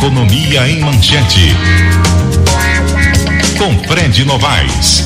Economia em Manchete. Com Fred Novaes.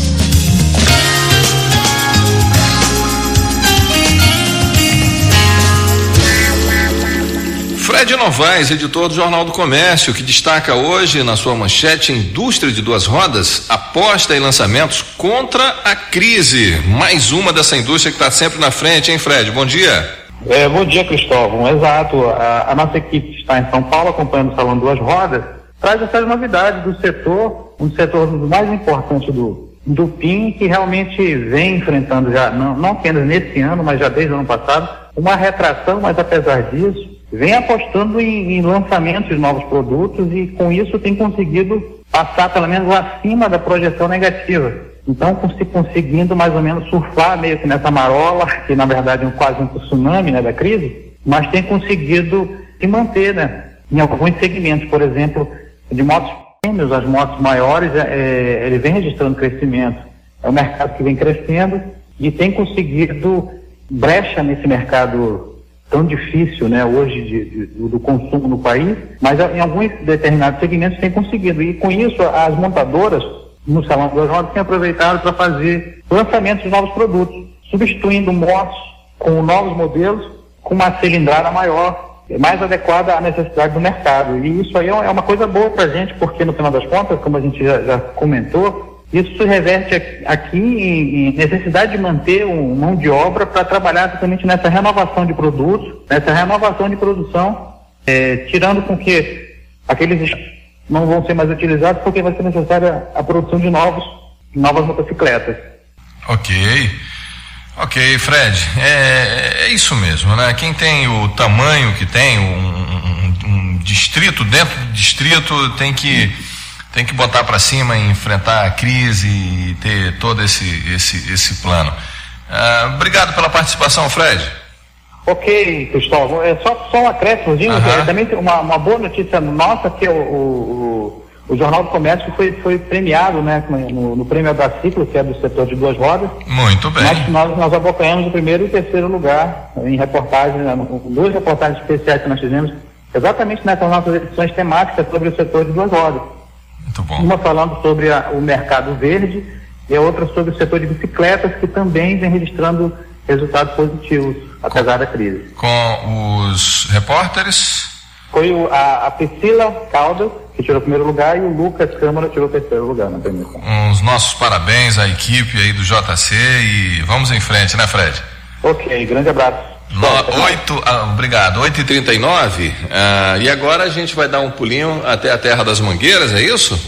Fred Novaes, editor do Jornal do Comércio, que destaca hoje na sua manchete Indústria de Duas Rodas, aposta em lançamentos contra a crise. Mais uma dessa indústria que está sempre na frente, hein, Fred? Bom dia. É, bom dia, Cristóvão. Exato. A, a, nossa equipe está em São Paulo acompanhando o Salão Duas Rodas. Traz essas novidades do setor, um setor mais importante do, do PIN, que realmente vem enfrentando já, não, não apenas nesse ano, mas já desde o ano passado, uma retração, mas apesar disso, vem apostando em, em lançamentos de novos produtos e com isso tem conseguido passar pelo menos acima da projeção negativa. Então, se conseguindo mais ou menos surfar meio que nessa marola, que na verdade é quase um tsunami né, da crise, mas tem conseguido se manter né, em alguns segmentos, por exemplo, de motos prêmios, as motos maiores, é, é, ele vem registrando crescimento. É um mercado que vem crescendo e tem conseguido brecha nesse mercado tão difícil, né, hoje de, de, do consumo no país, mas em alguns determinados segmentos tem conseguido. E com isso, as montadoras no Salão das Rodas têm aproveitado para fazer lançamentos de novos produtos, substituindo motos com novos modelos, com uma cilindrada maior, mais adequada à necessidade do mercado. E isso aí é uma coisa boa para a gente, porque no final das contas, como a gente já, já comentou, isso se reverte aqui em, necessidade de manter um mão de obra para trabalhar justamente nessa renovação de produtos, nessa renovação de produção, é, tirando com que aqueles não vão ser mais utilizados porque vai ser necessária a produção de novos, novas motocicletas. Ok. Ok, Fred, é, é isso mesmo, né? Quem tem o tamanho que tem, um, um, um distrito dentro do distrito tem que tem que botar para cima enfrentar a crise e ter todo esse esse esse plano. Ah, obrigado pela participação, Fred. Ok, Cristóvão. É só, só um acréscimo, uhum. é, também uma, uma boa notícia nossa que o, o, o, Jornal do Comércio foi, foi premiado né, no, no prêmio da Ciclo, que é do setor de duas rodas. Muito bem. Nós, nós, nós acompanhamos o primeiro e o terceiro lugar em reportagens, né, duas reportagens especiais que nós fizemos, exatamente nessas nossas edições temáticas sobre o setor de duas rodas. Muito bom. Uma falando sobre a, o mercado verde e a outra sobre o setor de bicicletas, que também vem registrando resultados positivos, apesar da crise. Com os repórteres? Foi o, a, a Priscila Caldas, que tirou o primeiro lugar, e o Lucas Câmara tirou o terceiro lugar na premiação. Os nossos parabéns à equipe aí do JC e vamos em frente, né, Fred? Ok, grande abraço. No, 8, ah, obrigado, 8h39. Ah, e agora a gente vai dar um pulinho até a Terra das Mangueiras, é isso?